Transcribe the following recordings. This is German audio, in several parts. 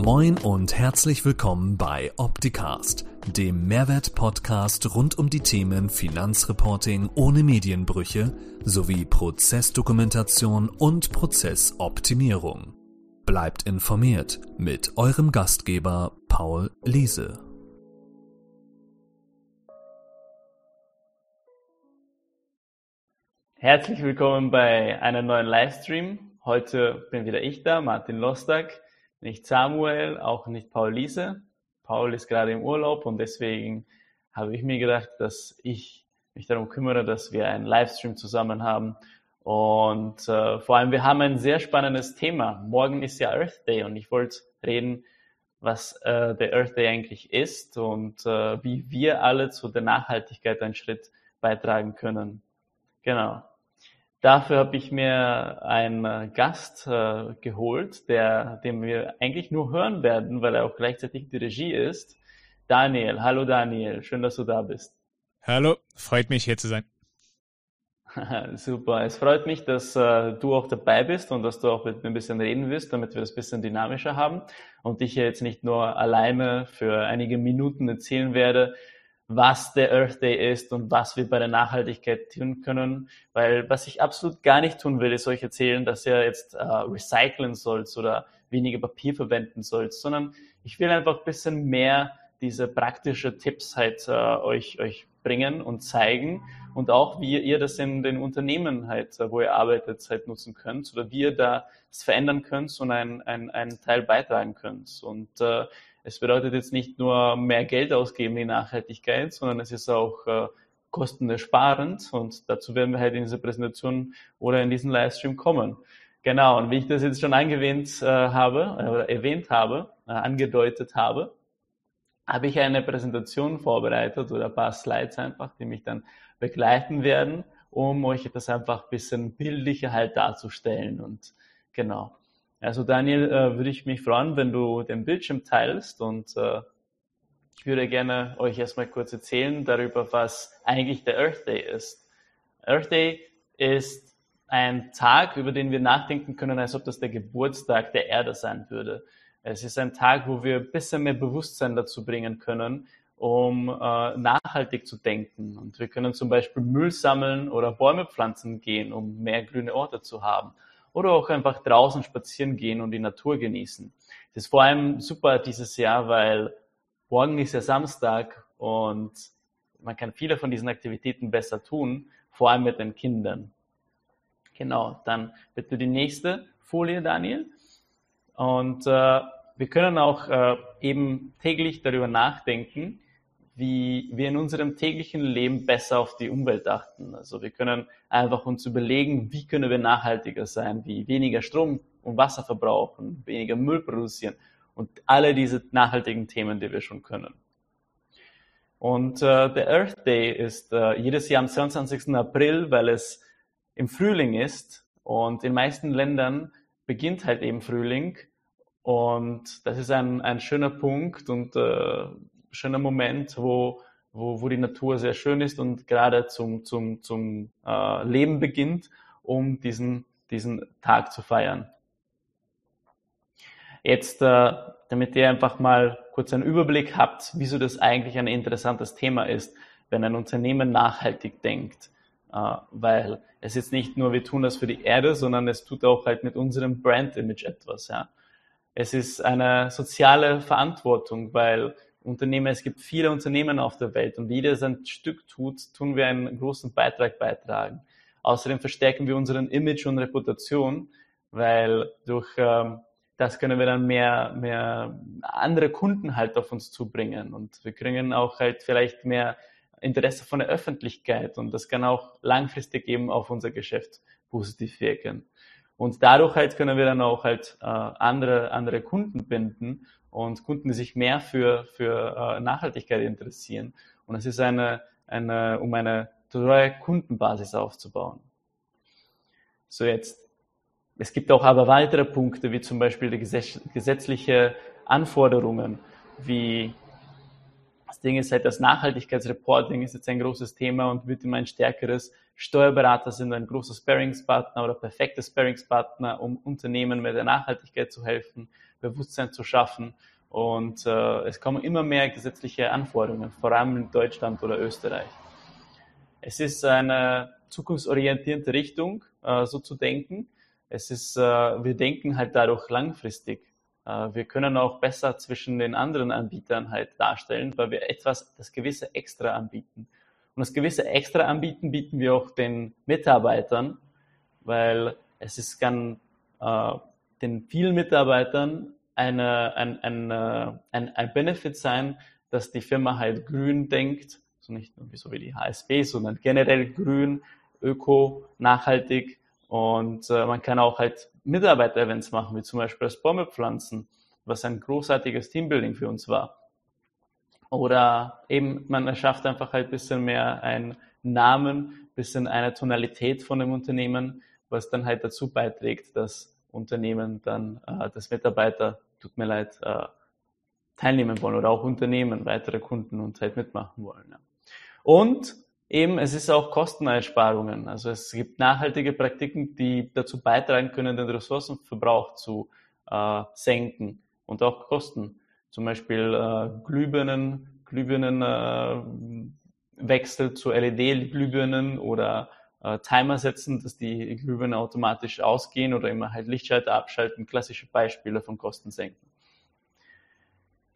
Moin und herzlich willkommen bei Opticast, dem Mehrwert-Podcast rund um die Themen Finanzreporting ohne Medienbrüche sowie Prozessdokumentation und Prozessoptimierung. Bleibt informiert mit eurem Gastgeber Paul Liese. Herzlich willkommen bei einem neuen Livestream. Heute bin wieder ich da, Martin Lostak, nicht Samuel, auch nicht Paul Liese. Paul ist gerade im Urlaub und deswegen habe ich mir gedacht, dass ich mich darum kümmere, dass wir einen Livestream zusammen haben. Und äh, vor allem, wir haben ein sehr spannendes Thema. Morgen ist ja Earth Day und ich wollte reden, was äh, der Earth Day eigentlich ist und äh, wie wir alle zu der Nachhaltigkeit einen Schritt beitragen können. Genau. Dafür habe ich mir einen äh, Gast äh, geholt, der, den wir eigentlich nur hören werden, weil er auch gleichzeitig die Regie ist. Daniel, hallo Daniel, schön, dass du da bist. Hallo, freut mich hier zu sein. Super, es freut mich, dass äh, du auch dabei bist und dass du auch mit mir ein bisschen reden wirst, damit wir das ein bisschen dynamischer haben und ich hier jetzt nicht nur alleine für einige Minuten erzählen werde, was der Earth Day ist und was wir bei der Nachhaltigkeit tun können. Weil was ich absolut gar nicht tun will, ist euch erzählen, dass ihr jetzt äh, recyceln sollt oder weniger Papier verwenden sollt, sondern ich will einfach ein bisschen mehr diese praktische Tipps halt äh, euch, euch bringen und zeigen und auch wie ihr das in den Unternehmen halt, äh, wo ihr arbeitet, halt nutzen könnt oder wie ihr da das verändern könnt und einen, einen, einen Teil beitragen könnt. Und äh, es bedeutet jetzt nicht nur mehr Geld ausgeben in Nachhaltigkeit, sondern es ist auch äh, kostenersparend und dazu werden wir halt in dieser Präsentation oder in diesem Livestream kommen. Genau, und wie ich das jetzt schon angewähnt äh, habe, äh, erwähnt habe, äh, angedeutet habe, habe ich eine Präsentation vorbereitet oder ein paar Slides einfach, die mich dann begleiten werden, um euch das einfach ein bisschen bildlicher halt darzustellen. Und genau. Also Daniel, äh, würde ich mich freuen, wenn du den Bildschirm teilst und äh, ich würde gerne euch erstmal kurz erzählen darüber, was eigentlich der Earth Day ist. Earth Day ist ein Tag, über den wir nachdenken können, als ob das der Geburtstag der Erde sein würde. Es ist ein Tag, wo wir ein bisschen mehr Bewusstsein dazu bringen können, um äh, nachhaltig zu denken. Und wir können zum Beispiel Müll sammeln oder Bäume pflanzen gehen, um mehr grüne Orte zu haben oder auch einfach draußen spazieren gehen und die Natur genießen. Das ist vor allem super dieses Jahr, weil morgen ist ja Samstag und man kann viele von diesen Aktivitäten besser tun, vor allem mit den Kindern. Genau, dann bitte die nächste Folie, Daniel. Und äh, wir können auch äh, eben täglich darüber nachdenken, wie wir in unserem täglichen Leben besser auf die Umwelt achten. Also wir können einfach uns überlegen, wie können wir nachhaltiger sein, wie weniger Strom und Wasser verbrauchen, weniger Müll produzieren und alle diese nachhaltigen Themen, die wir schon können. Und äh, der Earth Day ist äh, jedes Jahr am 22. April, weil es im Frühling ist und in meisten Ländern beginnt halt eben Frühling und das ist ein, ein schöner Punkt und äh, schöner Moment, wo, wo, wo die Natur sehr schön ist und gerade zum, zum, zum äh, Leben beginnt, um diesen, diesen Tag zu feiern. Jetzt, äh, damit ihr einfach mal kurz einen Überblick habt, wieso das eigentlich ein interessantes Thema ist, wenn ein Unternehmen nachhaltig denkt. Äh, weil es ist nicht nur, wir tun das für die Erde, sondern es tut auch halt mit unserem Brand-Image etwas. Ja. Es ist eine soziale Verantwortung, weil Unternehmen, es gibt viele Unternehmen auf der Welt und jeder sein Stück tut, tun wir einen großen Beitrag beitragen. Außerdem verstärken wir unseren Image und Reputation, weil durch ähm, das können wir dann mehr, mehr andere Kunden halt auf uns zubringen und wir kriegen auch halt vielleicht mehr Interesse von der Öffentlichkeit und das kann auch langfristig eben auf unser Geschäft positiv wirken. Und dadurch halt können wir dann auch halt äh, andere, andere Kunden binden und Kunden, die sich mehr für, für äh, Nachhaltigkeit interessieren. Und es ist eine, eine, um eine treue Kundenbasis aufzubauen. So jetzt, es gibt auch aber weitere Punkte, wie zum Beispiel die gesetzliche Anforderungen, wie Das Ding ist halt, das Nachhaltigkeitsreporting ist jetzt ein großes Thema und wird immer ein stärkeres. Steuerberater sind ein großer Sparringspartner oder perfekter Sparringspartner, um Unternehmen mit der Nachhaltigkeit zu helfen, Bewusstsein zu schaffen. Und äh, es kommen immer mehr gesetzliche Anforderungen, vor allem in Deutschland oder Österreich. Es ist eine zukunftsorientierte Richtung, äh, so zu denken. Es ist, äh, wir denken halt dadurch langfristig. Äh, wir können auch besser zwischen den anderen Anbietern halt darstellen, weil wir etwas, das gewisse Extra anbieten. Und das gewisse Extra anbieten bieten wir auch den Mitarbeitern, weil es ist kann äh, den vielen Mitarbeitern eine, ein, ein, äh, ein, ein Benefit sein, dass die Firma halt grün denkt, so nicht nur so wie die HSB, sondern generell grün, öko, nachhaltig und äh, man kann auch halt Mitarbeiter-Events machen, wie zum Beispiel das Bäume was ein großartiges Teambuilding für uns war. Oder eben, man erschafft einfach halt ein bisschen mehr einen Namen, bisschen eine Tonalität von dem Unternehmen, was dann halt dazu beiträgt, dass Unternehmen dann, äh, dass Mitarbeiter, tut mir leid, äh, teilnehmen wollen oder auch Unternehmen, weitere Kunden und halt mitmachen wollen. Ja. Und eben, es ist auch Kosteneinsparungen. Also es gibt nachhaltige Praktiken, die dazu beitragen können, den Ressourcenverbrauch zu äh, senken und auch Kosten. Zum Beispiel äh, Glühbirnen, Glühbirnenwechsel äh, zu LED-Glühbirnen oder äh, Timer setzen, dass die Glühbirnen automatisch ausgehen oder immer halt Lichtschalter abschalten. Klassische Beispiele von Kosten senken.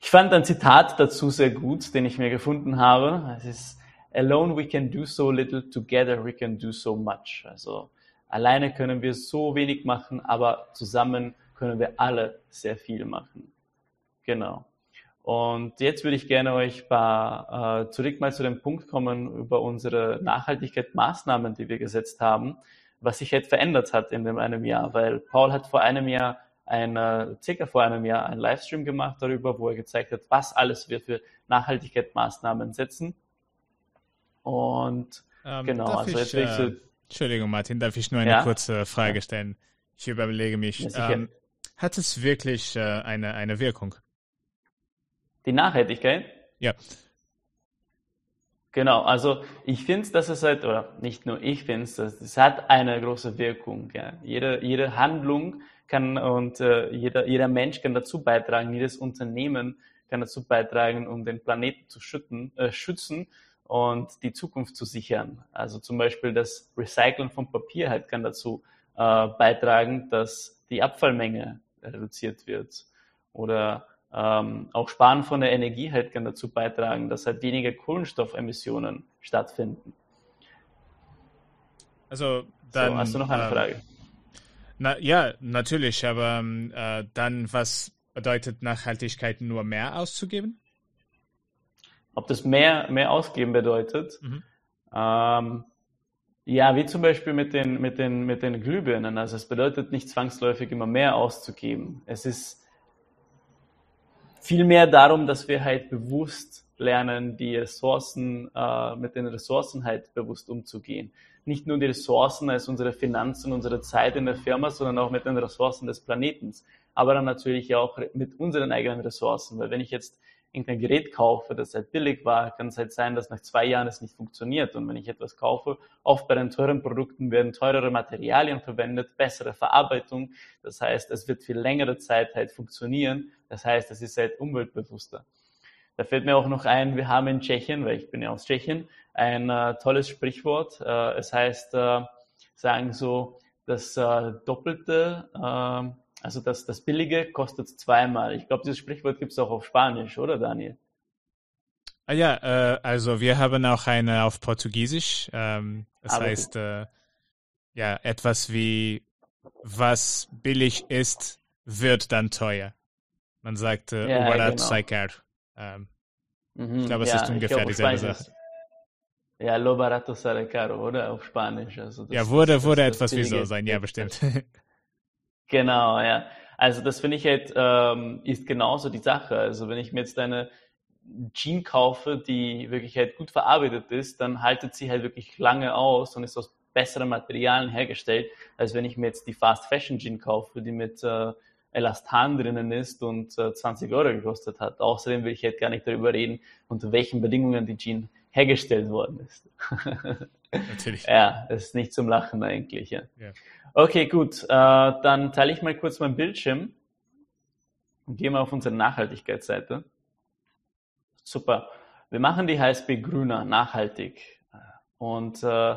Ich fand ein Zitat dazu sehr gut, den ich mir gefunden habe. Es ist Alone we can do so little, together we can do so much. Also alleine können wir so wenig machen, aber zusammen können wir alle sehr viel machen. Genau. Und jetzt würde ich gerne euch paar, äh, zurück mal zu dem Punkt kommen über unsere Nachhaltigkeitsmaßnahmen, die wir gesetzt haben, was sich jetzt verändert hat in dem einem Jahr, weil Paul hat vor einem Jahr ein, äh, circa vor einem Jahr einen Livestream gemacht darüber, wo er gezeigt hat, was alles wir für Nachhaltigkeitsmaßnahmen setzen. Und ähm, genau, also ich, jetzt äh, Entschuldigung, Martin, darf ich nur eine ja? kurze Frage stellen? Ich überlege mich, ähm, hat es wirklich äh, eine, eine Wirkung? Die Nachhaltigkeit? Ja. Genau, also ich finde, dass es halt, oder nicht nur ich finde es, es hat eine große Wirkung. Ja. Jede, jede Handlung kann und äh, jeder, jeder Mensch kann dazu beitragen, jedes Unternehmen kann dazu beitragen, um den Planeten zu schütten, äh, schützen und die Zukunft zu sichern. Also zum Beispiel das Recyceln von Papier halt kann dazu äh, beitragen, dass die Abfallmenge reduziert wird. Oder ähm, auch Sparen von der Energie halt kann dazu beitragen, dass halt weniger Kohlenstoffemissionen stattfinden. Also dann. So, hast du noch eine äh, Frage? Na, ja, natürlich, aber ähm, äh, dann was bedeutet Nachhaltigkeit nur mehr auszugeben? Ob das mehr, mehr ausgeben bedeutet? Mhm. Ähm, ja, wie zum Beispiel mit den, mit, den, mit den Glühbirnen. Also es bedeutet nicht zwangsläufig immer mehr auszugeben. Es ist vielmehr darum, dass wir halt bewusst lernen, die Ressourcen, äh, mit den Ressourcen halt bewusst umzugehen. Nicht nur die Ressourcen als unsere Finanzen, unsere Zeit in der Firma, sondern auch mit den Ressourcen des Planetens. Aber dann natürlich auch mit unseren eigenen Ressourcen. Weil wenn ich jetzt irgendein Gerät kaufe, das halt billig war, kann es halt sein, dass nach zwei Jahren es nicht funktioniert. Und wenn ich etwas kaufe, oft bei den teuren Produkten werden teurere Materialien verwendet, bessere Verarbeitung. Das heißt, es wird viel längere Zeit halt funktionieren. Das heißt, es ist halt umweltbewusster. Da fällt mir auch noch ein, wir haben in Tschechien, weil ich bin ja aus Tschechien, ein äh, tolles Sprichwort. Äh, es heißt, äh, sagen so, das äh, Doppelte äh, also das, das Billige kostet zweimal. Ich glaube, dieses Sprichwort gibt es auch auf Spanisch, oder Daniel? Ah ja, äh, also wir haben auch eine auf Portugiesisch. Ähm, das Aber heißt, äh, ja, etwas wie was billig ist, wird dann teuer. Man sagt äh, ja, barato genau. sai Ähm, mhm, ich glaube, es ja, ist ungefähr dieselbe Sache. Ja, lo barato sale caro, oder? Auf Spanisch. Also das, ja, wurde, das, wurde das, etwas wie so sein, ja, bestimmt. Genau, ja. Also das finde ich halt, ähm, ist genauso die Sache. Also wenn ich mir jetzt eine Jean kaufe, die wirklich halt gut verarbeitet ist, dann haltet sie halt wirklich lange aus und ist aus besseren Materialien hergestellt, als wenn ich mir jetzt die Fast Fashion Jean kaufe, die mit äh, Elastan drinnen ist und äh, 20 Euro gekostet hat. Außerdem will ich jetzt gar nicht darüber reden, unter welchen Bedingungen die Jeans hergestellt worden ist. Natürlich. ja, das ist nicht zum Lachen eigentlich. Ja. ja. Okay, gut. Äh, dann teile ich mal kurz meinen Bildschirm und gehe mal auf unsere Nachhaltigkeitsseite. Super. Wir machen die HSB grüner, nachhaltig. Und äh,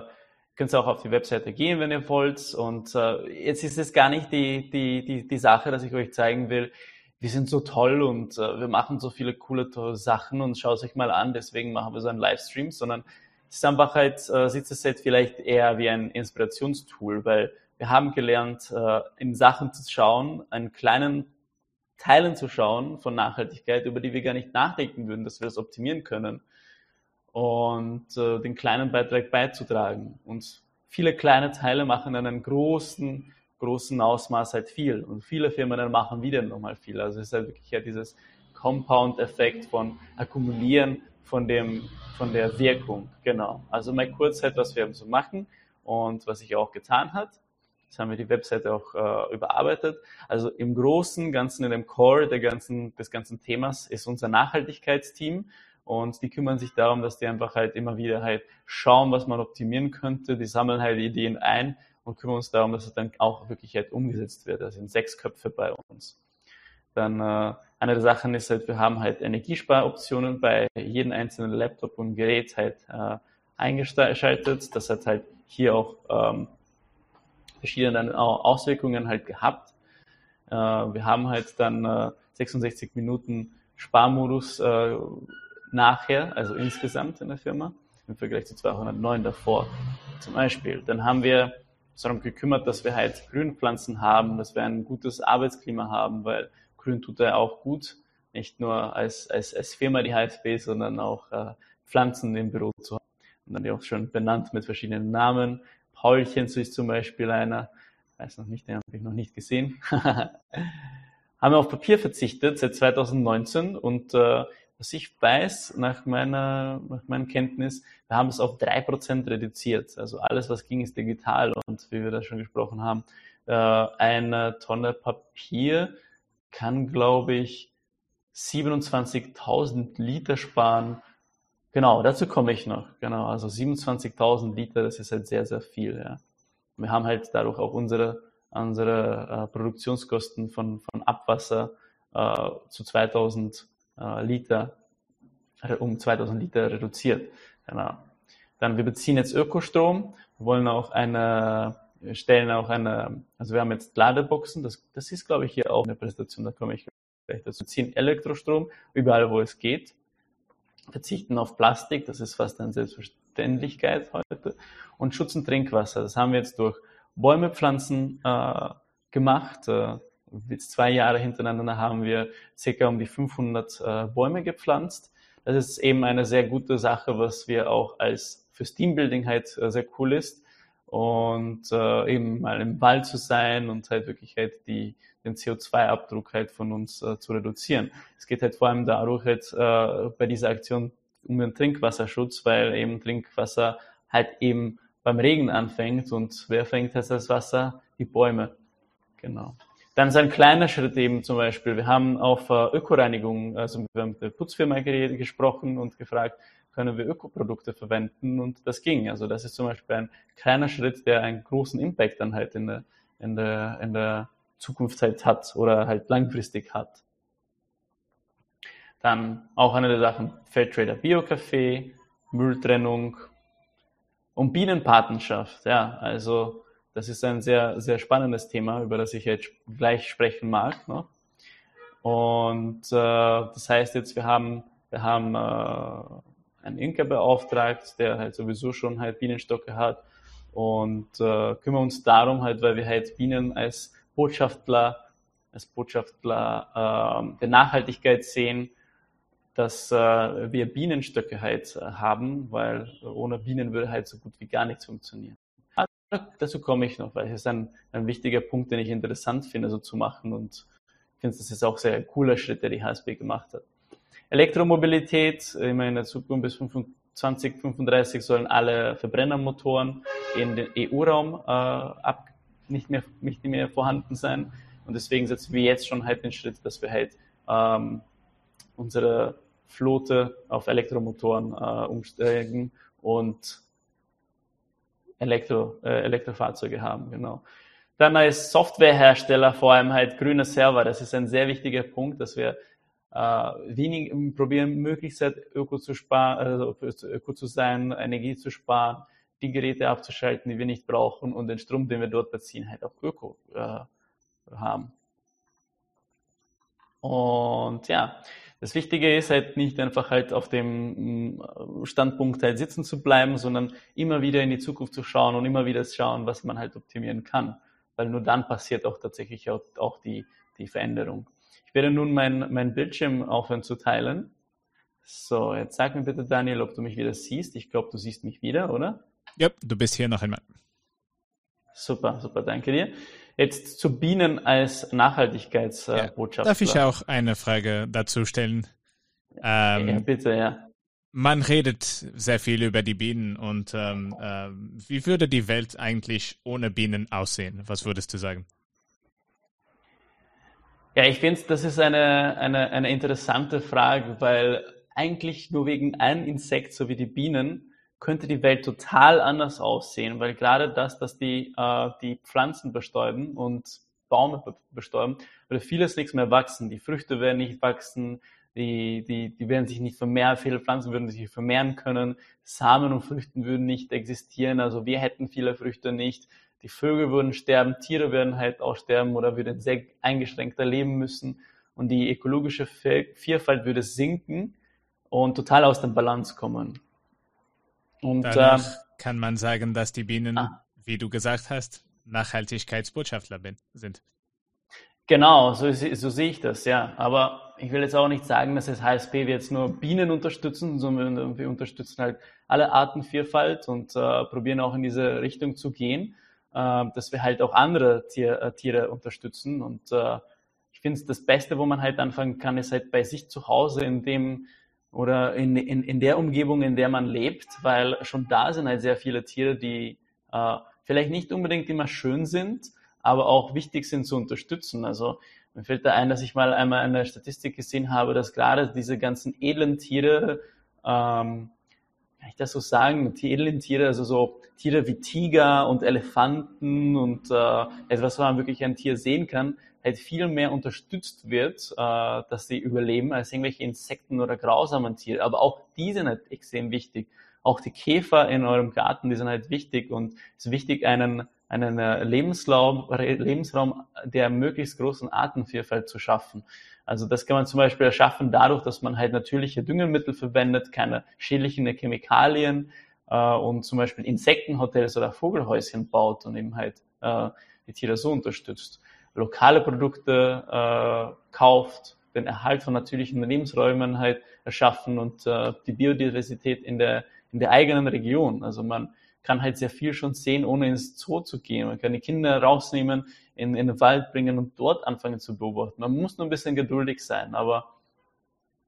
könnt auch auf die Webseite gehen, wenn ihr wollt. Und äh, jetzt ist es gar nicht die, die, die, die Sache, dass ich euch zeigen will, wir sind so toll und äh, wir machen so viele coole Sachen und schaut euch mal an, deswegen machen wir so einen Livestream, sondern es ist einfach halt, äh, sieht es jetzt vielleicht eher wie ein Inspirationstool, weil wir haben gelernt, äh, in Sachen zu schauen, einen kleinen Teilen zu schauen von Nachhaltigkeit, über die wir gar nicht nachdenken würden, dass wir das optimieren können und äh, den kleinen Beitrag beizutragen. Und viele kleine Teile machen einen großen großen Ausmaß halt viel. Und viele Firmen dann machen wieder nochmal viel. Also es ist halt wirklich ja dieses Compound-Effekt von Akkumulieren von dem, von der Wirkung. Genau. Also mal kurz halt, was wir so machen und was sich auch getan hat. Jetzt haben wir die Webseite auch äh, überarbeitet. Also im Großen, Ganzen, in dem Core der ganzen, des ganzen Themas ist unser Nachhaltigkeitsteam. Und die kümmern sich darum, dass die einfach halt immer wieder halt schauen, was man optimieren könnte. Die sammeln halt Ideen ein und kümmern uns darum, dass es dann auch wirklich halt umgesetzt wird. Das sind sechs Köpfe bei uns. Dann äh, eine der Sachen ist halt, wir haben halt Energiesparoptionen bei jedem einzelnen Laptop und Gerät halt äh, eingeschaltet. Das hat halt hier auch ähm, verschiedene Auswirkungen halt gehabt. Äh, wir haben halt dann äh, 66 Minuten Sparmodus äh, nachher, also insgesamt in der Firma, im Vergleich zu 209 davor zum Beispiel. Dann haben wir uns darum gekümmert, dass wir halt Grünpflanzen haben, dass wir ein gutes Arbeitsklima haben, weil Grün tut ja auch gut, nicht nur als, als, als Firma die HSB, sondern auch äh, Pflanzen im Büro zu haben. Und dann ja auch schon benannt mit verschiedenen Namen. Paulchen ist zum Beispiel einer, weiß noch nicht, den habe ich noch nicht gesehen. haben wir auf Papier verzichtet seit 2019 und äh, was ich weiß, nach meiner, nach meiner Kenntnis, wir haben es auf drei Prozent reduziert. Also alles, was ging, ist digital. Und wie wir da schon gesprochen haben, äh, eine Tonne Papier kann, glaube ich, 27.000 Liter sparen. Genau, dazu komme ich noch. Genau, also 27.000 Liter, das ist halt sehr, sehr viel. Ja. Wir haben halt dadurch auch unsere, unsere äh, Produktionskosten von, von Abwasser äh, zu 2000 äh, Liter, um 2000 Liter reduziert. Genau. Dann, wir beziehen jetzt Ökostrom. Wir wollen auch eine, stellen auch eine, also wir haben jetzt Ladeboxen, das, das ist, glaube ich, hier auch eine Präsentation, da komme ich gleich dazu. Wir ziehen Elektrostrom überall, wo es geht. Verzichten auf Plastik, das ist fast eine Selbstverständlichkeit heute. Und Schutz und Trinkwasser, das haben wir jetzt durch Bäume pflanzen äh, gemacht. Äh, zwei Jahre hintereinander haben wir circa um die 500 äh, Bäume gepflanzt. Das ist eben eine sehr gute Sache, was wir auch als fürs Teambuilding halt äh, sehr cool ist. Und äh, eben mal im Wald zu sein und halt wirklich halt die, den CO2-Abdruck halt von uns zu reduzieren. Es geht halt vor allem dadurch halt bei dieser Aktion um den Trinkwasserschutz, weil eben Trinkwasser halt eben beim Regen anfängt und wer fängt jetzt das Wasser? Die Bäume. Genau. Dann ist ein kleiner Schritt eben zum Beispiel, wir haben auf äh, Ökoreinigung, also wir haben mit der Putzfirma gesprochen und gefragt, können wir Ökoprodukte verwenden und das ging. Also das ist zum Beispiel ein kleiner Schritt, der einen großen Impact dann halt in der, in der, in der Zukunft halt hat oder halt langfristig hat. Dann auch eine der Sachen, Fairtrader Bio-Café, Mülltrennung und Bienenpatenschaft. Ja, also das ist ein sehr, sehr spannendes Thema, über das ich jetzt gleich sprechen mag. Ne? Und äh, das heißt jetzt, wir haben, wir haben äh, einen Inka beauftragt, der halt sowieso schon halt Bienenstocke hat und äh, kümmern uns darum halt, weil wir halt Bienen als Botschafter, als Botschafter äh, der Nachhaltigkeit sehen, dass äh, wir Bienenstöcke halt äh, haben, weil ohne Bienen würde halt so gut wie gar nichts funktionieren dazu komme ich noch, weil es ist ein, ein wichtiger Punkt, den ich interessant finde, so zu machen und ich finde, das ist auch sehr cooler Schritt, der die HSB gemacht hat. Elektromobilität, immer in der Zukunft bis 2035 sollen alle Verbrennermotoren in den EU-Raum äh, ab, nicht, mehr, nicht mehr vorhanden sein. Und deswegen setzen wir jetzt schon halt den Schritt, dass wir halt ähm, unsere Flotte auf Elektromotoren äh, umsteigen und Elektro, äh, Elektrofahrzeuge haben, genau. Dann als Softwarehersteller vor allem halt grüne Server. Das ist ein sehr wichtiger Punkt, dass wir äh, wenig probieren, möglichst halt öko zu sparen, also öko zu sein, Energie zu sparen, die Geräte abzuschalten, die wir nicht brauchen und den Strom, den wir dort beziehen, halt auch öko äh, haben. Und ja, das Wichtige ist halt nicht einfach halt auf dem mm, Standpunkt halt sitzen zu bleiben, sondern immer wieder in die Zukunft zu schauen und immer wieder schauen, was man halt optimieren kann. Weil nur dann passiert auch tatsächlich auch, auch die, die Veränderung. Ich werde nun mein, mein Bildschirm aufhören zu teilen. So, jetzt sag mir bitte, Daniel, ob du mich wieder siehst. Ich glaube, du siehst mich wieder, oder? Ja, du bist hier noch einmal. Super, super, danke dir. Jetzt zu Bienen als Nachhaltigkeitsbotschafter. Ja, darf ich auch eine Frage dazu stellen? Ähm, ja, bitte, ja. Man redet sehr viel über die Bienen und ähm, äh, wie würde die Welt eigentlich ohne Bienen aussehen? Was würdest du sagen? Ja, ich finde, das ist eine, eine, eine interessante Frage, weil eigentlich nur wegen einem Insekt, so wie die Bienen, könnte die Welt total anders aussehen, weil gerade das, dass die, äh, die Pflanzen bestäuben und Bäume bestäuben, würde vieles nichts mehr wachsen. Die Früchte werden nicht wachsen, die, die, die werden sich nicht vermehren, viele Pflanzen würden sich vermehren können, Samen und Früchten würden nicht existieren, also wir hätten viele Früchte nicht, die Vögel würden sterben, Tiere würden halt auch sterben oder würden sehr eingeschränkter leben müssen und die ökologische Vielfalt würde sinken und total aus dem Balance kommen. Und Danach äh, kann man sagen, dass die Bienen, ah. wie du gesagt hast, Nachhaltigkeitsbotschafter sind. Genau, so, so sehe ich das, ja. Aber ich will jetzt auch nicht sagen, dass das HSP wir jetzt nur Bienen unterstützen, sondern wir unterstützen halt alle Artenvielfalt und äh, probieren auch in diese Richtung zu gehen, äh, dass wir halt auch andere Tier, äh, Tiere unterstützen. Und äh, ich finde, das Beste, wo man halt anfangen kann, ist halt bei sich zu Hause, in dem oder in, in, in der Umgebung, in der man lebt, weil schon da sind halt sehr viele Tiere, die äh, vielleicht nicht unbedingt immer schön sind, aber auch wichtig sind zu unterstützen. Also mir fällt da ein, dass ich mal einmal eine Statistik gesehen habe, dass gerade diese ganzen edlen Tiere, ähm, kann ich das so sagen, die edlen Tiere, also so Tiere wie Tiger und Elefanten und äh, etwas, was man wirklich ein Tier sehen kann, halt viel mehr unterstützt wird, äh, dass sie überleben, als irgendwelche Insekten oder grausamen Tiere. Aber auch die sind halt extrem wichtig. Auch die Käfer in eurem Garten, die sind halt wichtig und es ist wichtig, einen, einen äh, Lebensraum, Lebensraum der möglichst großen Artenvielfalt zu schaffen. Also das kann man zum Beispiel erschaffen dadurch, dass man halt natürliche Düngemittel verwendet, keine schädlichen Chemikalien äh, und zum Beispiel Insektenhotels oder Vogelhäuschen baut und eben halt äh, die Tiere so unterstützt lokale Produkte äh, kauft, den Erhalt von natürlichen Lebensräumen halt erschaffen und äh, die Biodiversität in der, in der eigenen Region. Also man kann halt sehr viel schon sehen, ohne ins Zoo zu gehen. Man kann die Kinder rausnehmen, in, in den Wald bringen und dort anfangen zu beobachten. Man muss nur ein bisschen geduldig sein, aber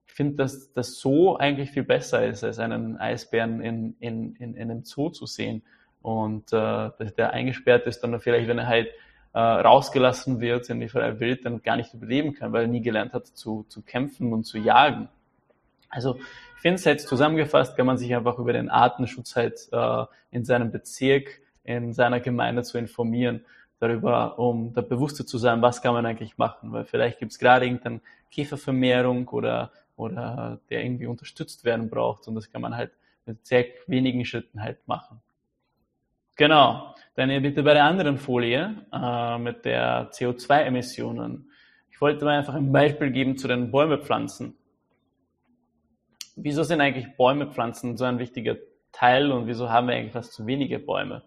ich finde, dass das Zoo eigentlich viel besser ist, als einen Eisbären in, in, in, in einem Zoo zu sehen. Und äh, der eingesperrt ist dann vielleicht, wenn er halt äh, rausgelassen wird in die freie Welt, dann gar nicht überleben kann, weil er nie gelernt hat zu, zu kämpfen und zu jagen. Also ich finde es jetzt zusammengefasst, kann man sich einfach über den Artenschutz halt äh, in seinem Bezirk, in seiner Gemeinde zu informieren, darüber, um da bewusster zu sein, was kann man eigentlich machen, weil vielleicht gibt es gerade irgendeine Käfervermehrung oder, oder der irgendwie unterstützt werden braucht und das kann man halt mit sehr wenigen Schritten halt machen. Genau. Dann bitte bei der anderen Folie äh, mit der CO2-Emissionen. Ich wollte mal einfach ein Beispiel geben zu den Bäumepflanzen. Wieso sind eigentlich Bäumepflanzen so ein wichtiger Teil und wieso haben wir eigentlich fast zu wenige Bäume?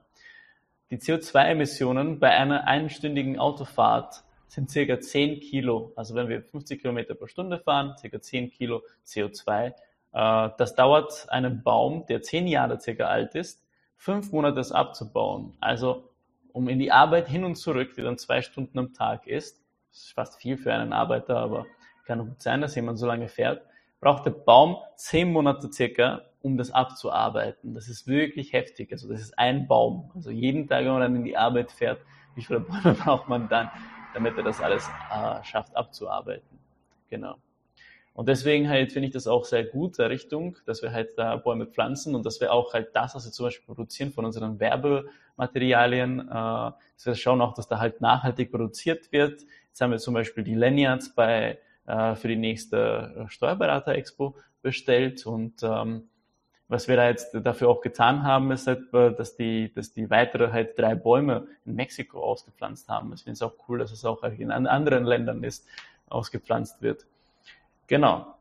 Die CO2-Emissionen bei einer einstündigen Autofahrt sind circa 10 Kilo. Also wenn wir 50 Kilometer pro Stunde fahren, circa 10 Kilo CO2. Äh, das dauert einem Baum, der 10 Jahre circa alt ist, fünf Monate das abzubauen, also um in die Arbeit hin und zurück, die dann zwei Stunden am Tag ist, das ist fast viel für einen Arbeiter, aber kann gut sein, dass jemand so lange fährt, braucht der Baum zehn Monate circa, um das abzuarbeiten. Das ist wirklich heftig. Also das ist ein Baum. Also jeden Tag, wenn man dann in die Arbeit fährt, wie viele Bäume braucht man dann? damit er das alles äh, schafft abzuarbeiten. Genau. Und deswegen halt finde ich das auch sehr gut, der Richtung, dass wir halt da Bäume pflanzen und dass wir auch halt das, was wir zum Beispiel produzieren von unseren Werbematerialien, äh, dass wir schauen auch, dass da halt nachhaltig produziert wird. Jetzt haben wir zum Beispiel die Lanyards bei, äh, für die nächste Steuerberater-Expo bestellt und ähm, was wir da jetzt dafür auch getan haben, ist halt, äh, dass die, dass die weitere halt drei Bäume in Mexiko ausgepflanzt haben. Ich finde es auch cool, dass es auch in anderen Ländern ist, ausgepflanzt wird. Genau.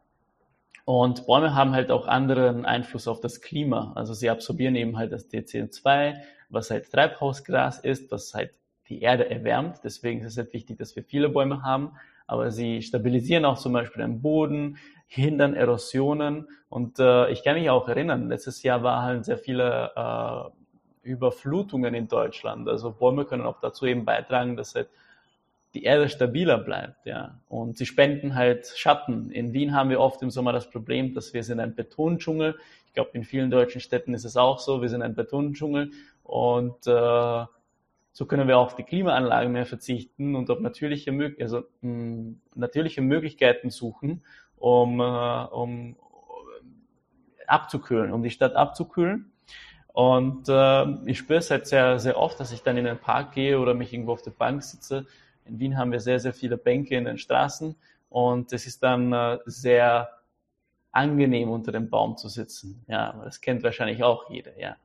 Und Bäume haben halt auch anderen Einfluss auf das Klima. Also sie absorbieren eben halt das CO2, was halt Treibhausgas ist, was halt die Erde erwärmt. Deswegen ist es halt wichtig, dass wir viele Bäume haben. Aber sie stabilisieren auch zum Beispiel den Boden, hindern Erosionen. Und äh, ich kann mich auch erinnern, letztes Jahr waren halt sehr viele äh, Überflutungen in Deutschland. Also Bäume können auch dazu eben beitragen, dass halt die Erde stabiler bleibt, ja. Und sie spenden halt Schatten. In Wien haben wir oft im Sommer das Problem, dass wir sind ein Betondschungel. Ich glaube, in vielen deutschen Städten ist es auch so. Wir sind ein Betondschungel und äh, so können wir auf die Klimaanlagen mehr verzichten und auf natürliche, also, mh, hm, natürliche Möglichkeiten suchen, um, äh, um abzukühlen, um die Stadt abzukühlen. Und äh, ich spüre es halt sehr, sehr oft, dass ich dann in den Park gehe oder mich irgendwo auf der Bank sitze in Wien haben wir sehr, sehr viele Bänke in den Straßen und es ist dann äh, sehr angenehm, unter dem Baum zu sitzen. Ja, das kennt wahrscheinlich auch jeder. Ja,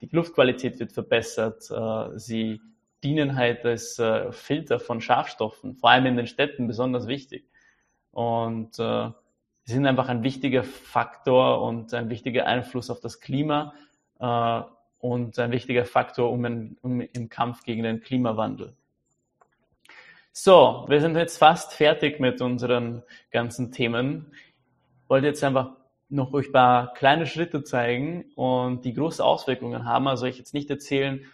die Luftqualität wird verbessert. Äh, sie dienen halt als äh, Filter von Schafstoffen, vor allem in den Städten besonders wichtig. Und sie sind einfach ein wichtiger Faktor und ein wichtiger Einfluss auf das Klima und ein wichtiger Faktor um im Kampf gegen den Klimawandel. So, wir sind jetzt fast fertig mit unseren ganzen Themen. Ich wollte jetzt einfach noch euch ein paar kleine Schritte zeigen und die große Auswirkungen haben. Also ich jetzt nicht erzählen,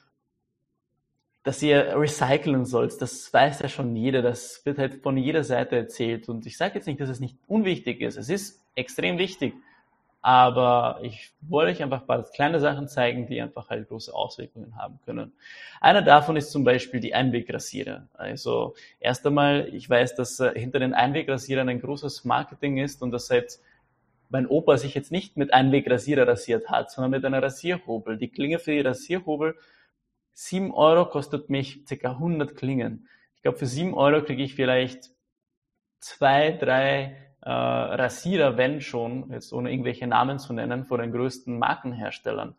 dass ihr recyceln sollt. Das weiß ja schon jeder. Das wird halt von jeder Seite erzählt. Und ich sage jetzt nicht, dass es nicht unwichtig ist. Es ist extrem wichtig. Aber ich wollte euch einfach ein paar kleine Sachen zeigen, die einfach halt große Auswirkungen haben können. Einer davon ist zum Beispiel die Einwegrasierer. Also erst einmal, ich weiß, dass äh, hinter den Einwegrasierern ein großes Marketing ist und dass seit mein Opa sich jetzt nicht mit Einwegrasierer rasiert hat, sondern mit einer Rasierhobel. Die Klinge für die Rasierhobel, sieben Euro kostet mich ca. 100 Klingen. Ich glaube, für sieben Euro kriege ich vielleicht zwei, drei äh, Rasierer, wenn schon, jetzt ohne irgendwelche Namen zu nennen, von den größten Markenherstellern.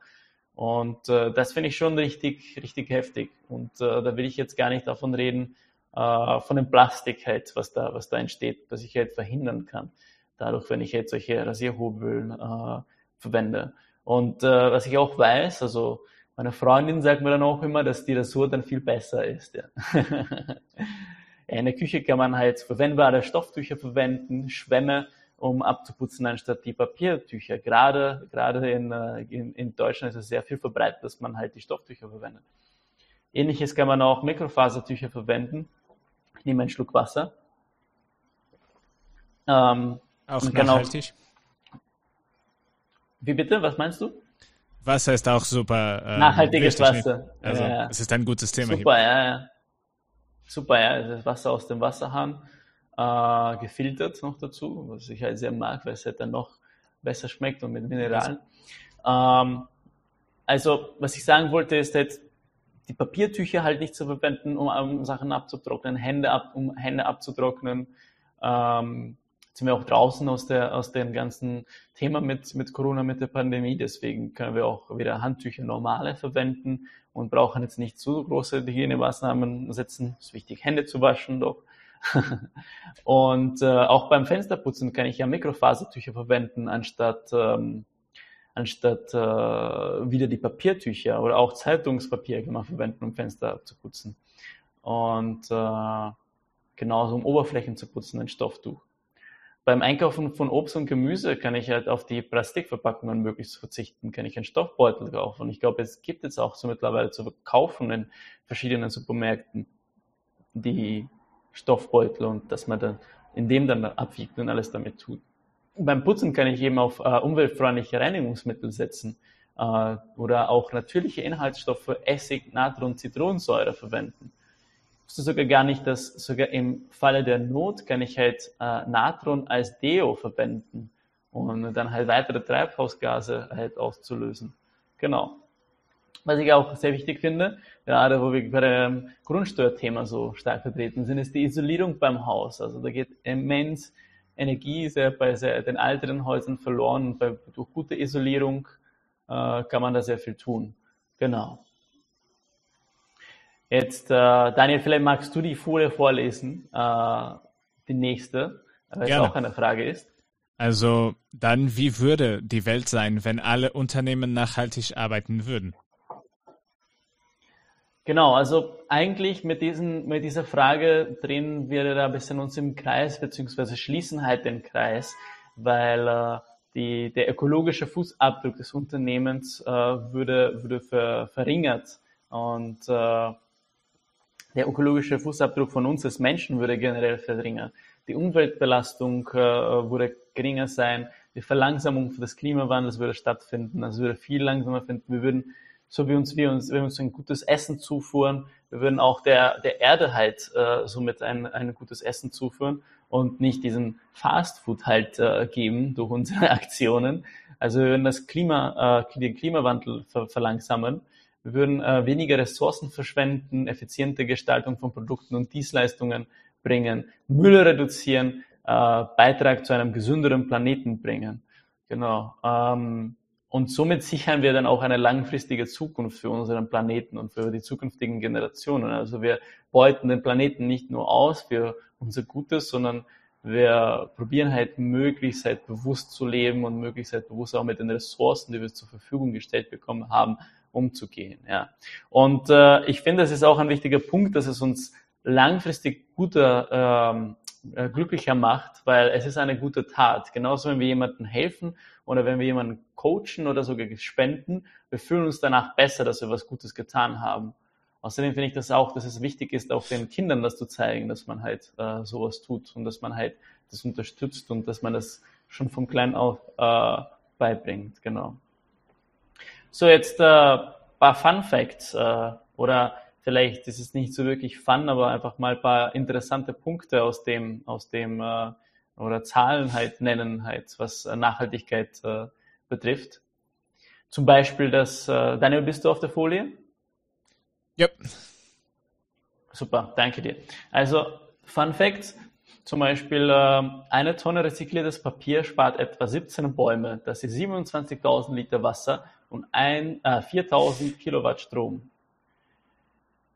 Und äh, das finde ich schon richtig, richtig heftig. Und äh, da will ich jetzt gar nicht davon reden, äh, von dem Plastik halt, was da, was da entsteht, dass ich halt verhindern kann. Dadurch, wenn ich jetzt solche Rasierhobeln äh, verwende. Und äh, was ich auch weiß, also meine Freundin sagt mir dann auch immer, dass die Rasur dann viel besser ist. Ja. In der Küche kann man halt verwendbare Stofftücher verwenden, Schwämme, um abzuputzen, anstatt die Papiertücher. Gerade, gerade in, äh, in, in Deutschland ist es sehr viel verbreitet, dass man halt die Stofftücher verwendet. Ähnliches kann man auch Mikrofasertücher verwenden. Ich nehme einen Schluck Wasser. Ähm, auch nachhaltig? Auch, wie bitte? Was meinst du? Wasser ist auch super. Ähm, Nachhaltiges Wasser. Also, ja, es ist ein gutes Thema. Super, hier. ja, ja super, ja, das Wasser aus dem Wasserhahn, äh, gefiltert noch dazu, was ich halt sehr mag, weil es halt dann noch besser schmeckt und mit Mineralen. Ähm, also, was ich sagen wollte, ist halt, die Papiertücher halt nicht zu verwenden, um, um Sachen abzutrocknen, Hände ab, um Hände abzutrocknen. Ähm, sind wir auch draußen aus der aus dem ganzen Thema mit mit Corona, mit der Pandemie. Deswegen können wir auch wieder Handtücher normale verwenden und brauchen jetzt nicht zu große Hygienemaßnahmen setzen. Es ist wichtig, Hände zu waschen doch. und äh, auch beim Fensterputzen kann ich ja Mikrofasertücher verwenden, anstatt, ähm, anstatt äh, wieder die Papiertücher oder auch Zeitungspapier kann man verwenden, um Fenster zu putzen. Und äh, genauso um Oberflächen zu putzen, ein Stofftuch beim Einkaufen von Obst und Gemüse kann ich halt auf die Plastikverpackungen möglichst verzichten, kann ich einen Stoffbeutel kaufen. Und ich glaube, es gibt jetzt auch so mittlerweile zu kaufen in verschiedenen Supermärkten die Stoffbeutel und dass man dann in dem dann abwiegt und alles damit tut. Beim Putzen kann ich eben auf äh, umweltfreundliche Reinigungsmittel setzen äh, oder auch natürliche Inhaltsstoffe, Essig, Natron, Zitronensäure verwenden. Wusste sogar gar nicht, dass sogar im Falle der Not kann ich halt äh, Natron als Deo verwenden und dann halt weitere Treibhausgase halt auszulösen. Genau. Was ich auch sehr wichtig finde, gerade wo wir bei dem Grundsteuerthema so stark vertreten sind, ist die Isolierung beim Haus. Also da geht immens Energie sehr bei sehr, den älteren Häusern verloren. Bei, durch gute Isolierung äh, kann man da sehr viel tun. Genau. Jetzt, äh, Daniel, vielleicht magst du die Folie vorlesen, äh, die nächste, weil es auch eine Frage ist. Also dann, wie würde die Welt sein, wenn alle Unternehmen nachhaltig arbeiten würden? Genau, also eigentlich mit, diesen, mit dieser Frage drehen wir da ein bisschen uns im Kreis, beziehungsweise schließen halt den Kreis, weil äh, die, der ökologische Fußabdruck des Unternehmens äh, würde, würde ver, verringert und äh, der ökologische Fußabdruck von uns als Menschen würde generell verringert. Die Umweltbelastung äh, würde geringer sein, die Verlangsamung des Klimawandels würde stattfinden, also würde viel langsamer finden. Wir würden so wie uns wir uns, wenn wir uns ein gutes Essen zuführen, wir würden auch der, der Erde halt äh, somit ein, ein gutes Essen zuführen und nicht diesen Fastfood halt äh, geben durch unsere Aktionen. Also wir würden das Klima, äh, den Klimawandel ver verlangsamen. Wir würden äh, weniger Ressourcen verschwenden, effiziente Gestaltung von Produkten und Dienstleistungen bringen, Müll reduzieren, äh, Beitrag zu einem gesünderen Planeten bringen. Genau. Ähm, und somit sichern wir dann auch eine langfristige Zukunft für unseren Planeten und für die zukünftigen Generationen. Also wir beuten den Planeten nicht nur aus für unser Gutes, sondern wir probieren halt möglichst halt bewusst zu leben und möglichst halt bewusst auch mit den Ressourcen, die wir zur Verfügung gestellt bekommen haben, umzugehen. Ja. Und äh, ich finde, das ist auch ein wichtiger Punkt, dass es uns langfristig guter, ähm, äh, glücklicher macht, weil es ist eine gute Tat. Genauso, wenn wir jemandem helfen oder wenn wir jemanden coachen oder sogar spenden, wir fühlen uns danach besser, dass wir was Gutes getan haben. Außerdem finde ich das auch, dass es wichtig ist, auch den Kindern das zu zeigen, dass man halt äh, sowas tut und dass man halt das unterstützt und dass man das schon vom Kleinen auf äh, beibringt. Genau. So, jetzt äh, paar Fun Facts äh, oder vielleicht ist es nicht so wirklich fun, aber einfach mal ein paar interessante Punkte aus dem, aus dem äh, oder Zahlen halt nennen, halt, was äh, Nachhaltigkeit äh, betrifft. Zum Beispiel das, äh, Daniel, bist du auf der Folie? Ja. Yep. Super, danke dir. Also, Fun Facts, zum Beispiel äh, eine Tonne rezykliertes Papier spart etwa 17 Bäume, das ist 27.000 Liter Wasser und äh, 4.000 Kilowatt Strom.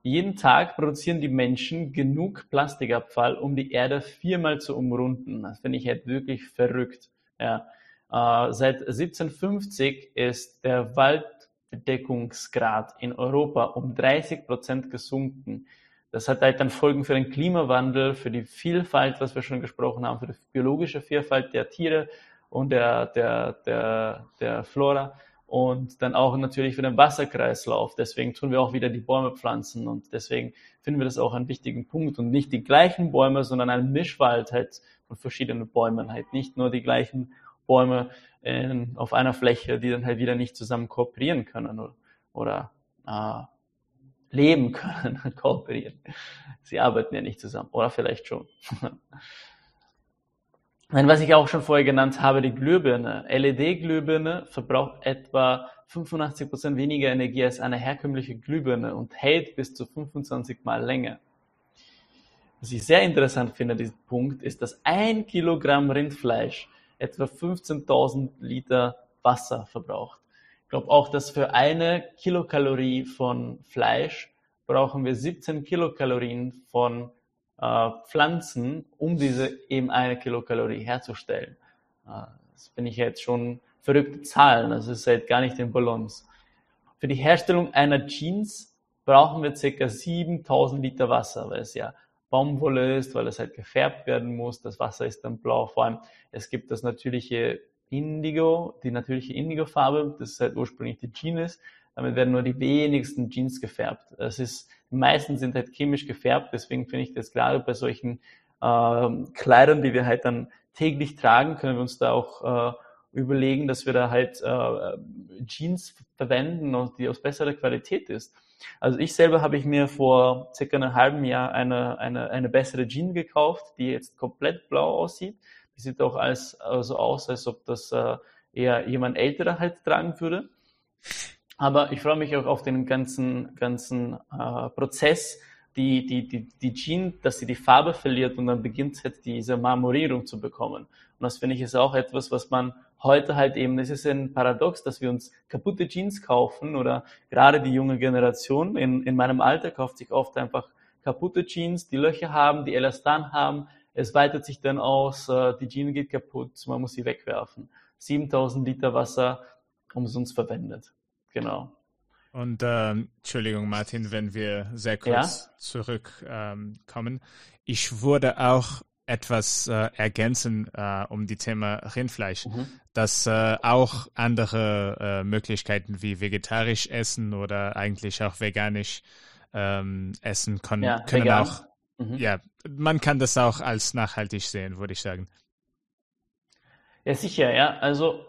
Jeden Tag produzieren die Menschen genug Plastikabfall, um die Erde viermal zu umrunden. Das finde ich halt wirklich verrückt. Ja. Äh, seit 1750 ist der Waldbedeckungsgrad in Europa um 30 Prozent gesunken. Das hat halt dann Folgen für den Klimawandel, für die Vielfalt, was wir schon gesprochen haben, für die biologische Vielfalt der Tiere und der, der, der, der Flora und dann auch natürlich für den Wasserkreislauf. Deswegen tun wir auch wieder die Bäume pflanzen und deswegen finden wir das auch einen wichtigen Punkt und nicht die gleichen Bäume, sondern ein Mischwald halt von verschiedenen Bäumen, halt nicht nur die gleichen Bäume in, auf einer Fläche, die dann halt wieder nicht zusammen kooperieren können oder, oder äh, leben können, kooperieren. Sie arbeiten ja nicht zusammen oder vielleicht schon. was ich auch schon vorher genannt habe, die Glühbirne. LED-Glühbirne verbraucht etwa 85 Prozent weniger Energie als eine herkömmliche Glühbirne und hält bis zu 25 Mal länger. Was ich sehr interessant finde, diesen Punkt, ist, dass ein Kilogramm Rindfleisch etwa 15.000 Liter Wasser verbraucht. Glaube auch, dass für eine Kilokalorie von Fleisch brauchen wir 17 Kilokalorien von äh, Pflanzen, um diese eben eine Kilokalorie herzustellen. Äh, das finde ich jetzt schon verrückte Zahlen, also es ist halt gar nicht in Balance. Für die Herstellung einer Jeans brauchen wir ca. 7000 Liter Wasser, weil es ja Baumwolle ist, weil es halt gefärbt werden muss. Das Wasser ist dann blau. Vor allem, es gibt das natürliche Indigo, die natürliche Indigo-Farbe, das ist halt ursprünglich die Jeans. Damit werden nur die wenigsten Jeans gefärbt. Es ist die meisten sind halt chemisch gefärbt, deswegen finde ich das gerade bei solchen äh, Kleidern, die wir halt dann täglich tragen, können wir uns da auch äh, überlegen, dass wir da halt äh, Jeans verwenden, die aus besserer Qualität ist. Also ich selber habe ich mir vor circa einem halben Jahr eine, eine, eine bessere Jeans gekauft, die jetzt komplett blau aussieht. Sieht auch als, also aus, als ob das äh, eher jemand älterer halt tragen würde. Aber ich freue mich auch auf den ganzen, ganzen äh, Prozess, die, die, die, die Jeans, dass sie die Farbe verliert und dann beginnt halt diese Marmorierung zu bekommen. Und das finde ich ist auch etwas, was man heute halt eben, es ist ein Paradox, dass wir uns kaputte Jeans kaufen oder gerade die junge Generation in, in meinem Alter kauft sich oft einfach kaputte Jeans, die Löcher haben, die Elastan haben, es weitet sich dann aus, äh, die Jeans geht kaputt, man muss sie wegwerfen. 7000 Liter Wasser umsonst verwendet. Genau. Und ähm, Entschuldigung, Martin, wenn wir sehr kurz ja? zurückkommen. Ähm, ich würde auch etwas äh, ergänzen äh, um die Thema Rindfleisch, mhm. dass äh, auch andere äh, Möglichkeiten wie vegetarisch essen oder eigentlich auch veganisch ähm, essen können, ja, können vegan. auch. Mhm. Ja, man kann das auch als nachhaltig sehen, würde ich sagen. Ja, sicher, ja. Also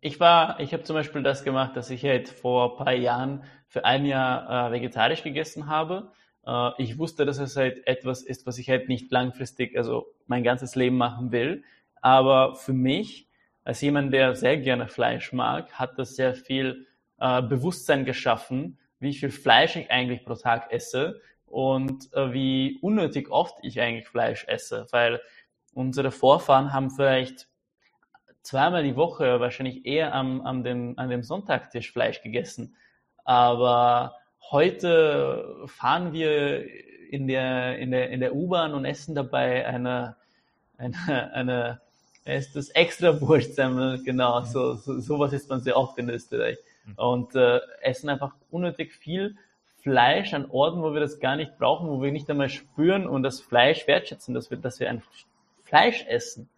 ich war, ich habe zum Beispiel das gemacht, dass ich halt vor ein paar Jahren für ein Jahr äh, vegetarisch gegessen habe. Äh, ich wusste, dass es halt etwas ist, was ich halt nicht langfristig, also mein ganzes Leben machen will. Aber für mich, als jemand, der sehr gerne Fleisch mag, hat das sehr viel äh, Bewusstsein geschaffen, wie viel Fleisch ich eigentlich pro Tag esse und äh, wie unnötig oft ich eigentlich Fleisch esse, weil unsere Vorfahren haben vielleicht zweimal die Woche wahrscheinlich eher am, am dem, an dem Sonntagtisch Fleisch gegessen. Aber heute fahren wir in der, in der, in der U-Bahn und essen dabei eine, eine, eine ist das extra Wurstsemmel, genau, so, so, sowas ist man sehr oft in Österreich. Mhm. Und äh, essen einfach unnötig viel Fleisch an Orten, wo wir das gar nicht brauchen, wo wir nicht einmal spüren und das Fleisch wertschätzen, dass wir, dass wir ein Fleisch essen.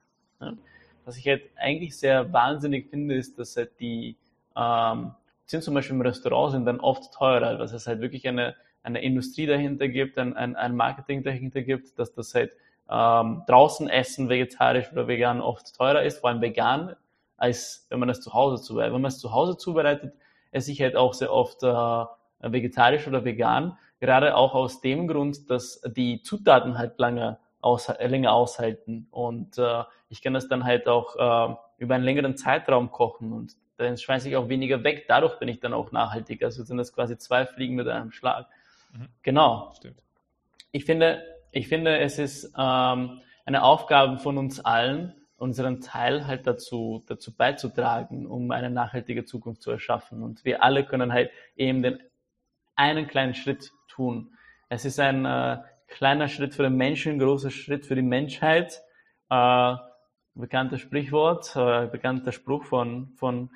Was ich halt eigentlich sehr wahnsinnig finde, ist, dass halt die, ähm, sind zum Beispiel im Restaurant sind dann oft teurer, dass es halt wirklich eine, eine Industrie dahinter gibt, ein, ein, ein Marketing dahinter gibt, dass das halt ähm, draußen essen, vegetarisch oder vegan oft teurer ist, vor allem vegan, als wenn man das zu Hause zubereitet. Wenn man es zu Hause zubereitet, esse ich halt auch sehr oft äh, vegetarisch oder vegan, gerade auch aus dem Grund, dass die Zutaten halt lange aus, länger aushalten. Und äh, ich kann das dann halt auch äh, über einen längeren Zeitraum kochen und dann schmeiße ich auch weniger weg. Dadurch bin ich dann auch nachhaltig. Also sind das quasi zwei Fliegen mit einem Schlag. Mhm. Genau. Stimmt. Ich finde, ich finde, es ist ähm, eine Aufgabe von uns allen, unseren Teil halt dazu, dazu beizutragen, um eine nachhaltige Zukunft zu erschaffen. Und wir alle können halt eben den einen kleinen Schritt tun. Es ist ein äh, kleiner Schritt für den Menschen, großer Schritt für die Menschheit. Äh, bekanntes Sprichwort, äh, bekannter Spruch von, von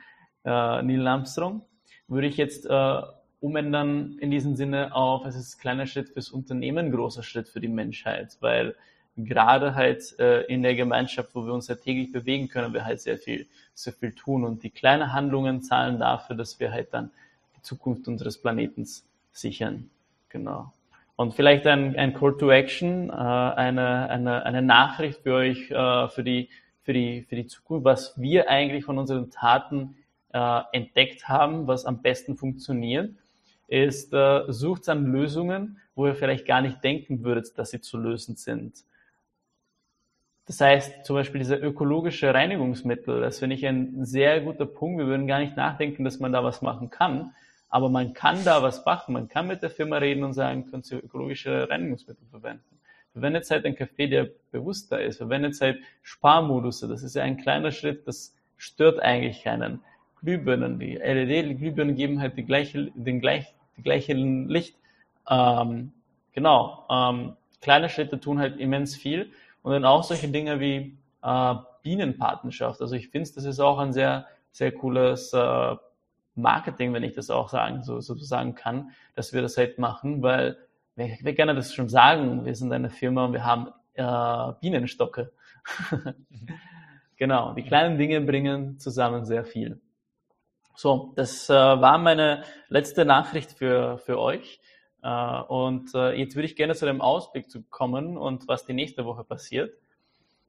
äh, Neil Armstrong. Würde ich jetzt äh, umändern in diesem Sinne auf, es ist ein kleiner Schritt fürs Unternehmen, großer Schritt für die Menschheit, weil gerade halt äh, in der Gemeinschaft, wo wir uns ja täglich bewegen können, wir halt sehr viel, sehr viel tun und die kleinen Handlungen zahlen dafür, dass wir halt dann die Zukunft unseres Planetens sichern. Genau. Und vielleicht ein, ein Call to Action, äh, eine, eine, eine Nachricht für euch, äh, für, die, für, die, für die Zukunft, was wir eigentlich von unseren Taten äh, entdeckt haben, was am besten funktioniert, ist, äh, sucht an Lösungen, wo ihr vielleicht gar nicht denken würdet, dass sie zu lösen sind. Das heißt, zum Beispiel diese ökologische Reinigungsmittel, das finde ich ein sehr guter Punkt. Wir würden gar nicht nachdenken, dass man da was machen kann. Aber man kann da was machen. Man kann mit der Firma reden und sagen, können Sie ökologische Reinigungsmittel verwenden. Verwendet halt einen Kaffee, der bewusster ist. Verwendet halt Sparmodus. Das ist ja ein kleiner Schritt, das stört eigentlich keinen. Glühbirnen, die LED-Glühbirnen geben halt die gleiche, den gleich, die gleiche Licht. Ähm, genau. Ähm, kleine Schritte tun halt immens viel. Und dann auch solche Dinge wie äh, Bienenpartnerschaft. Also ich finde, das ist auch ein sehr, sehr cooles äh, Marketing, wenn ich das auch sagen, so, so sagen kann, dass wir das halt machen, weil wir, wir gerne das schon sagen, wir sind eine Firma und wir haben äh, Bienenstocke. genau, die kleinen Dinge bringen zusammen sehr viel. So, das äh, war meine letzte Nachricht für, für euch. Äh, und äh, jetzt würde ich gerne zu dem Ausblick zu kommen und was die nächste Woche passiert.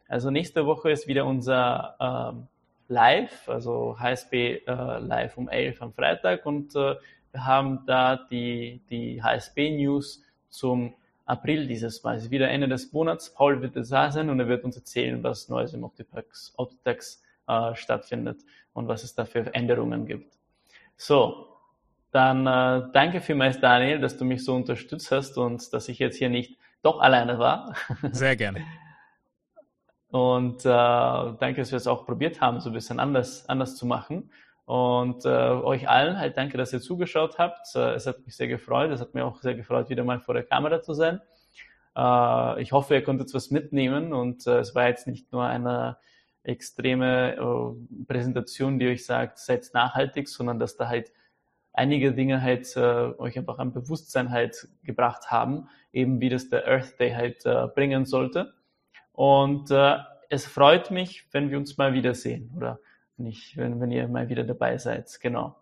Also nächste Woche ist wieder unser ähm, live, also HSB äh, live um 11 am Freitag und äh, wir haben da die, die HSB News zum April dieses Mal. Es ist wieder Ende des Monats. Paul wird da sein und er wird uns erzählen, was Neues im Optitex äh, stattfindet und was es da für Änderungen gibt. So, dann äh, danke vielmals, Daniel, dass du mich so unterstützt hast und dass ich jetzt hier nicht doch alleine war. Sehr gerne. Und äh, danke, dass wir es auch probiert haben, so ein bisschen anders, anders zu machen. Und äh, euch allen halt danke, dass ihr zugeschaut habt. Äh, es hat mich sehr gefreut. Es hat mir auch sehr gefreut, wieder mal vor der Kamera zu sein. Äh, ich hoffe, ihr konntet was mitnehmen und äh, es war jetzt nicht nur eine extreme äh, Präsentation, die euch sagt, seid nachhaltig, sondern dass da halt einige Dinge halt äh, euch einfach am Bewusstsein halt gebracht haben, eben wie das der Earth Day halt äh, bringen sollte. Und äh, es freut mich, wenn wir uns mal wiedersehen oder nicht, wenn, wenn ihr mal wieder dabei seid. Genau.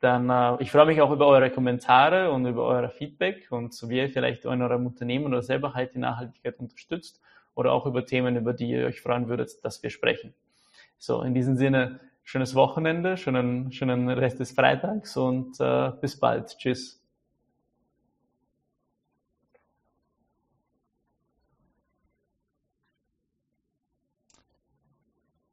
Dann äh, ich freue mich auch über eure Kommentare und über euer Feedback und so wie ihr vielleicht in eurem Unternehmen oder selber halt die Nachhaltigkeit unterstützt oder auch über Themen, über die ihr euch freuen würdet, dass wir sprechen. So, in diesem Sinne, schönes Wochenende, schönen, schönen Rest des Freitags und äh, bis bald. Tschüss.